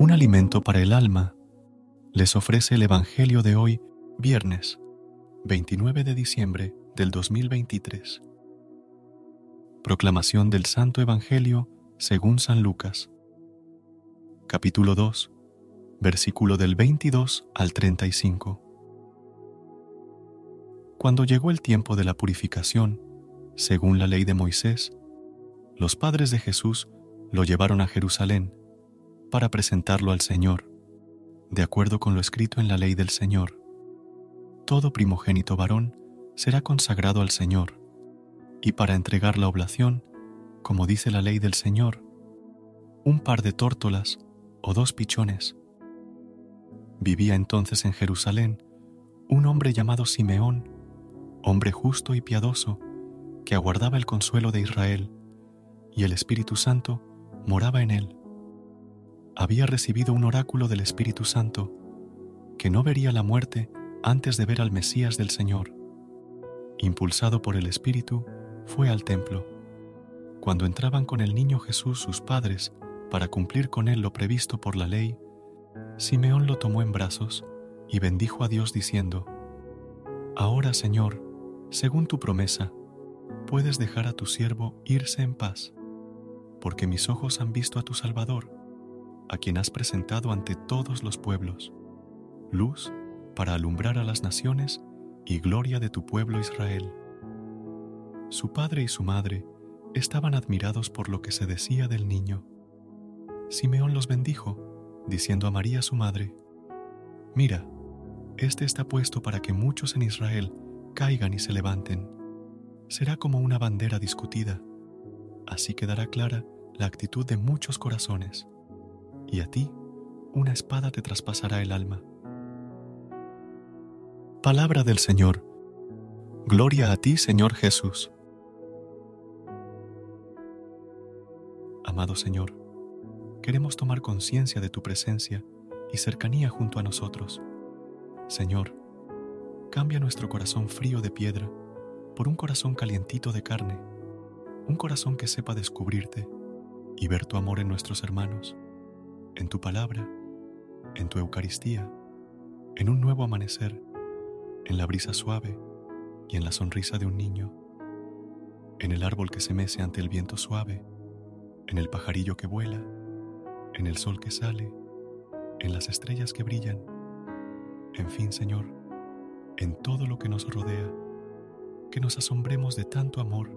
Un alimento para el alma les ofrece el Evangelio de hoy, viernes 29 de diciembre del 2023. Proclamación del Santo Evangelio según San Lucas. Capítulo 2, versículo del 22 al 35. Cuando llegó el tiempo de la purificación, según la ley de Moisés, los padres de Jesús lo llevaron a Jerusalén para presentarlo al Señor, de acuerdo con lo escrito en la ley del Señor. Todo primogénito varón será consagrado al Señor, y para entregar la oblación, como dice la ley del Señor, un par de tórtolas o dos pichones. Vivía entonces en Jerusalén un hombre llamado Simeón, hombre justo y piadoso, que aguardaba el consuelo de Israel, y el Espíritu Santo moraba en él había recibido un oráculo del Espíritu Santo, que no vería la muerte antes de ver al Mesías del Señor. Impulsado por el Espíritu, fue al templo. Cuando entraban con el niño Jesús sus padres para cumplir con él lo previsto por la ley, Simeón lo tomó en brazos y bendijo a Dios diciendo, Ahora, Señor, según tu promesa, puedes dejar a tu siervo irse en paz, porque mis ojos han visto a tu Salvador a quien has presentado ante todos los pueblos, luz para alumbrar a las naciones y gloria de tu pueblo Israel. Su padre y su madre estaban admirados por lo que se decía del niño. Simeón los bendijo, diciendo a María su madre, Mira, este está puesto para que muchos en Israel caigan y se levanten. Será como una bandera discutida. Así quedará clara la actitud de muchos corazones y a ti una espada te traspasará el alma. Palabra del Señor. Gloria a ti, Señor Jesús. Amado Señor, queremos tomar conciencia de tu presencia y cercanía junto a nosotros. Señor, cambia nuestro corazón frío de piedra por un corazón calientito de carne, un corazón que sepa descubrirte y ver tu amor en nuestros hermanos en tu palabra, en tu Eucaristía, en un nuevo amanecer, en la brisa suave y en la sonrisa de un niño, en el árbol que se mece ante el viento suave, en el pajarillo que vuela, en el sol que sale, en las estrellas que brillan, en fin, Señor, en todo lo que nos rodea, que nos asombremos de tanto amor,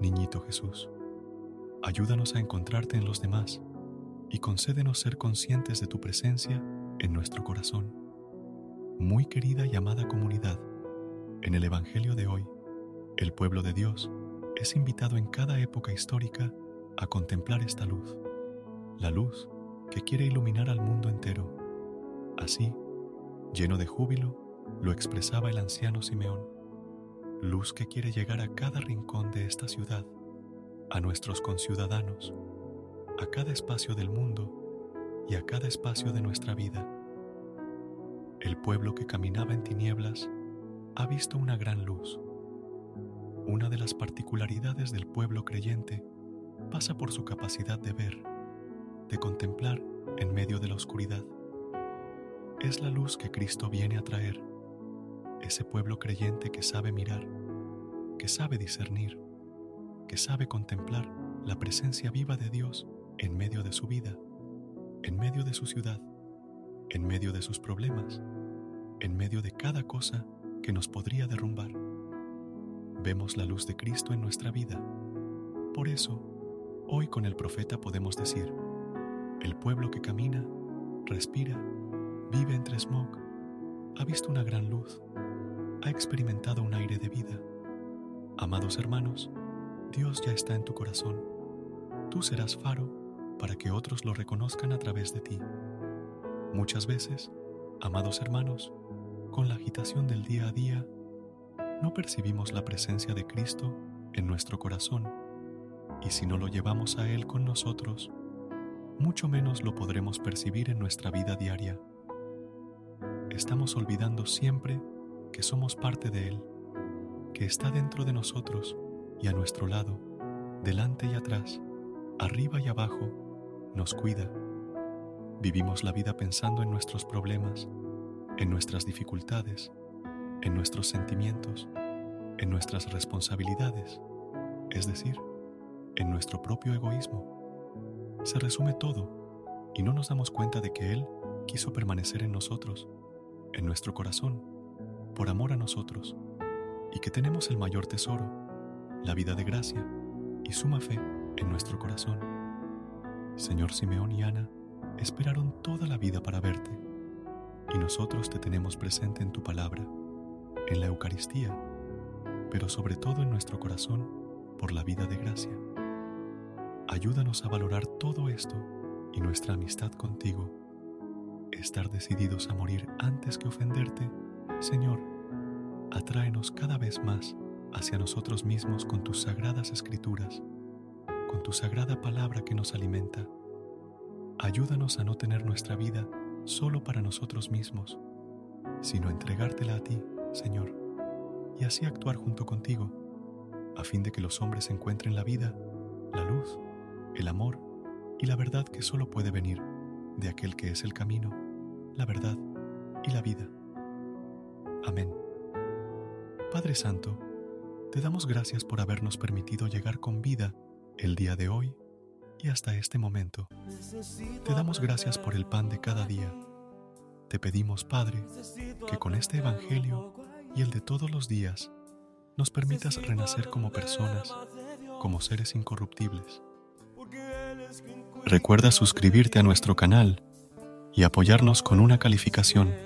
niñito Jesús. Ayúdanos a encontrarte en los demás y concédenos ser conscientes de tu presencia en nuestro corazón. Muy querida y amada comunidad, en el Evangelio de hoy, el pueblo de Dios es invitado en cada época histórica a contemplar esta luz, la luz que quiere iluminar al mundo entero. Así, lleno de júbilo, lo expresaba el anciano Simeón, luz que quiere llegar a cada rincón de esta ciudad, a nuestros conciudadanos, a cada espacio del mundo y a cada espacio de nuestra vida. El pueblo que caminaba en tinieblas ha visto una gran luz. Una de las particularidades del pueblo creyente pasa por su capacidad de ver, de contemplar en medio de la oscuridad. Es la luz que Cristo viene a traer, ese pueblo creyente que sabe mirar, que sabe discernir, que sabe contemplar la presencia viva de Dios en medio de su vida, en medio de su ciudad, en medio de sus problemas, en medio de cada cosa que nos podría derrumbar. Vemos la luz de Cristo en nuestra vida. Por eso, hoy con el profeta podemos decir, el pueblo que camina, respira, vive entre smog, ha visto una gran luz, ha experimentado un aire de vida. Amados hermanos, Dios ya está en tu corazón. Tú serás faro para que otros lo reconozcan a través de ti. Muchas veces, amados hermanos, con la agitación del día a día, no percibimos la presencia de Cristo en nuestro corazón y si no lo llevamos a Él con nosotros, mucho menos lo podremos percibir en nuestra vida diaria. Estamos olvidando siempre que somos parte de Él, que está dentro de nosotros y a nuestro lado, delante y atrás, arriba y abajo, nos cuida. Vivimos la vida pensando en nuestros problemas, en nuestras dificultades, en nuestros sentimientos, en nuestras responsabilidades, es decir, en nuestro propio egoísmo. Se resume todo y no nos damos cuenta de que Él quiso permanecer en nosotros, en nuestro corazón, por amor a nosotros, y que tenemos el mayor tesoro, la vida de gracia y suma fe en nuestro corazón. Señor Simeón y Ana esperaron toda la vida para verte, y nosotros te tenemos presente en tu palabra, en la Eucaristía, pero sobre todo en nuestro corazón por la vida de gracia. Ayúdanos a valorar todo esto y nuestra amistad contigo, estar decididos a morir antes que ofenderte, Señor, atráenos cada vez más hacia nosotros mismos con tus sagradas escrituras, con tu sagrada palabra que nos alimenta. Ayúdanos a no tener nuestra vida solo para nosotros mismos, sino entregártela a ti, Señor, y así actuar junto contigo, a fin de que los hombres encuentren la vida, la luz, el amor y la verdad que solo puede venir de aquel que es el camino, la verdad y la vida. Amén. Padre Santo, te damos gracias por habernos permitido llegar con vida el día de hoy y hasta este momento. Te damos gracias por el pan de cada día. Te pedimos, Padre, que con este Evangelio y el de todos los días nos permitas renacer como personas, como seres incorruptibles. Recuerda suscribirte a nuestro canal y apoyarnos con una calificación.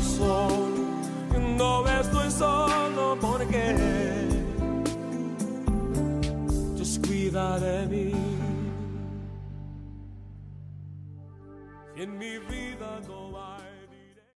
Solo no estoy solo porque Dios cuida de mí. Y en mi vida no hay